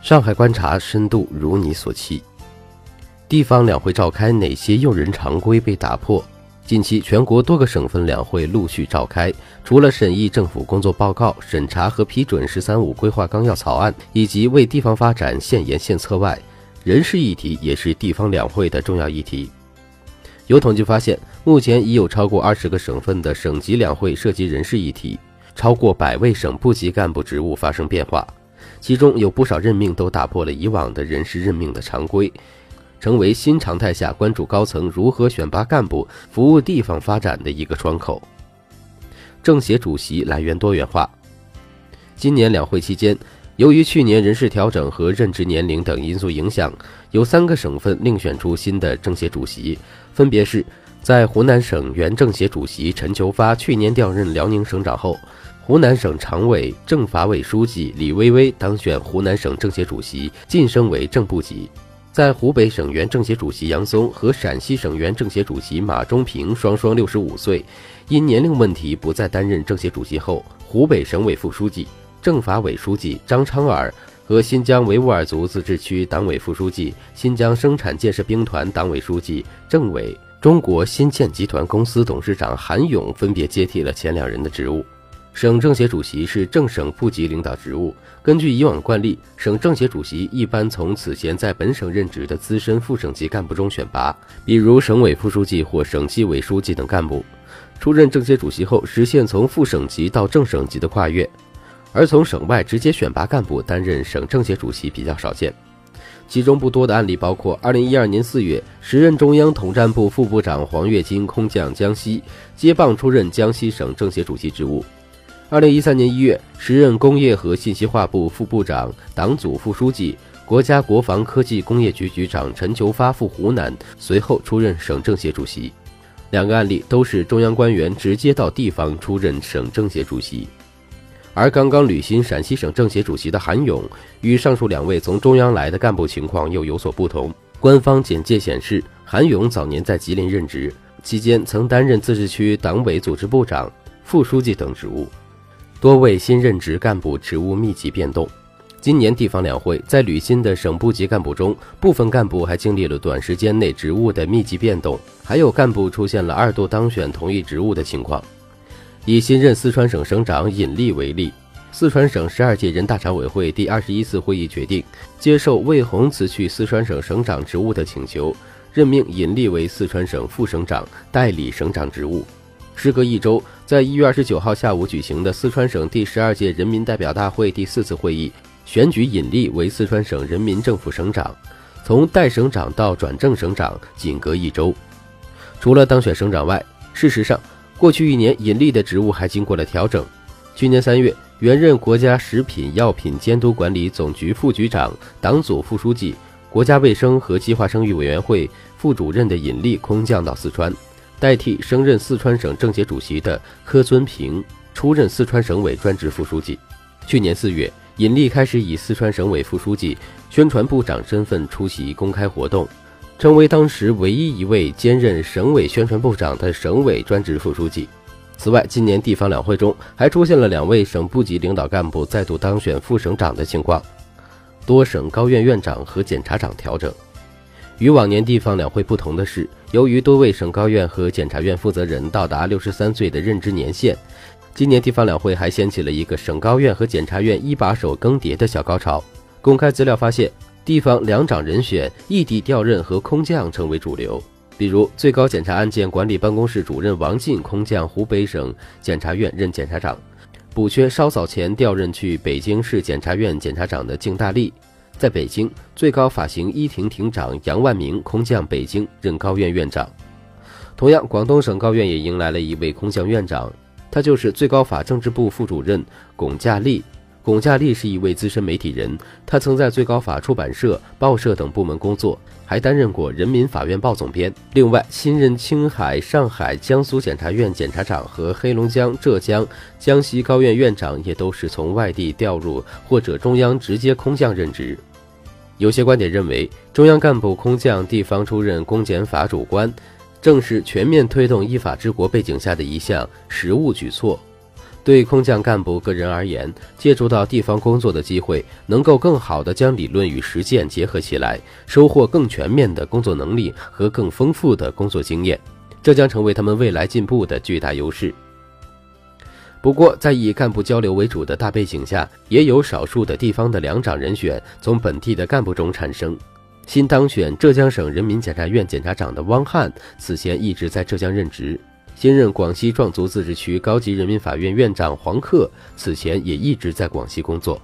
上海观察深度如你所期。地方两会召开，哪些用人常规被打破？近期，全国多个省份两会陆续召开，除了审议政府工作报告、审查和批准“十三五”规划纲要草案，以及为地方发展献言献策外，人事议题也是地方两会的重要议题。有统计发现，目前已有超过二十个省份的省级两会涉及人事议题，超过百位省部级干部职务发生变化，其中有不少任命都打破了以往的人事任命的常规。成为新常态下关注高层如何选拔干部、服务地方发展的一个窗口。政协主席来源多元化。今年两会期间，由于去年人事调整和任职年龄等因素影响，有三个省份另选出新的政协主席，分别是在湖南省原政协主席陈求发去年调任辽宁省长后，湖南省常委、政法委书记李薇薇当选湖南省政协主席，晋升为正部级。在湖北省原政协主席杨松和陕西省原政协主席马中平双双六十五岁，因年龄问题不再担任政协主席后，湖北省委副书记、政法委书记张昌尔和新疆维吾尔族自治区党委副书记、新疆生产建设兵团党委书记、政委、中国新建集团公司董事长韩勇分别接替了前两人的职务。省政协主席是正省部级领导职务。根据以往惯例，省政协主席一般从此前在本省任职的资深副省级干部中选拔，比如省委副书记或省纪委书记等干部。出任政协主席后，实现从副省级到正省级的跨越。而从省外直接选拔干部担任省政协主席比较少见。其中不多的案例包括：二零一二年四月，时任中央统战部副部长黄跃金空降江西，接棒出任江西省政协主席职务。二零一三年一月，时任工业和信息化部副部长、党组副书记、国家国防科技工业局局长陈求发赴湖南，随后出任省政协主席。两个案例都是中央官员直接到地方出任省政协主席。而刚刚履新陕西省政协主席的韩勇，与上述两位从中央来的干部情况又有所不同。官方简介显示，韩勇早年在吉林任职，期间曾担任自治区党委组织部长、副书记等职务。多位新任职干部职务密集变动。今年地方两会在履新的省部级干部中，部分干部还经历了短时间内职务的密集变动，还有干部出现了二度当选同一职务的情况。以新任四川省省长尹力为例，四川省十二届人大常委会第二十一次会议决定接受魏宏辞去四川省省长职务的请求，任命尹力为四川省副省长，代理省长职务。时隔一周，在一月二十九号下午举行的四川省第十二届人民代表大会第四次会议，选举尹力为四川省人民政府省长。从代省长到转正省长，仅隔一周。除了当选省长外，事实上，过去一年尹力的职务还经过了调整。去年三月，原任国家食品药品监督管理总局副局长、党组副书记、国家卫生和计划生育委员会副主任的尹力空降到四川。代替升任四川省政协主席的柯尊平出任四川省委专职副书记。去年四月，尹力开始以四川省委副书记、宣传部长身份出席公开活动，成为当时唯一一位兼任省委宣传部长的省委专职副书记。此外，今年地方两会中还出现了两位省部级领导干部再度当选副省长的情况，多省高院院长和检察长调整。与往年地方两会不同的是，由于多位省高院和检察院负责人到达六十三岁的任职年限，今年地方两会还掀起了一个省高院和检察院一把手更迭的小高潮。公开资料发现，地方两长人选异地调任和空降成为主流。比如，最高检察案件管理办公室主任王进空降湖北省检察院任检察长，补缺稍早前调任去北京市检察院检察长的靳大力。在北京，最高法刑一庭庭长杨万明空降北京任高院院长。同样，广东省高院也迎来了一位空降院长，他就是最高法政治部副主任龚稼利。龚稼利是一位资深媒体人，他曾在最高法出版社、报社等部门工作，还担任过人民法院报总编。另外，新任青海、上海、江苏检察院检察长和黑龙江、浙江、江西高院院长也都是从外地调入或者中央直接空降任职。有些观点认为，中央干部空降地方出任公检法主官，正是全面推动依法治国背景下的一项实务举措。对空降干部个人而言，借助到地方工作的机会，能够更好地将理论与实践结合起来，收获更全面的工作能力和更丰富的工作经验，这将成为他们未来进步的巨大优势。不过，在以干部交流为主的大背景下，也有少数的地方的两长人选从本地的干部中产生。新当选浙江省人民检察院检察长的汪汉，此前一直在浙江任职。新任广西壮族自治区高级人民法院院长黄克此前也一直在广西工作。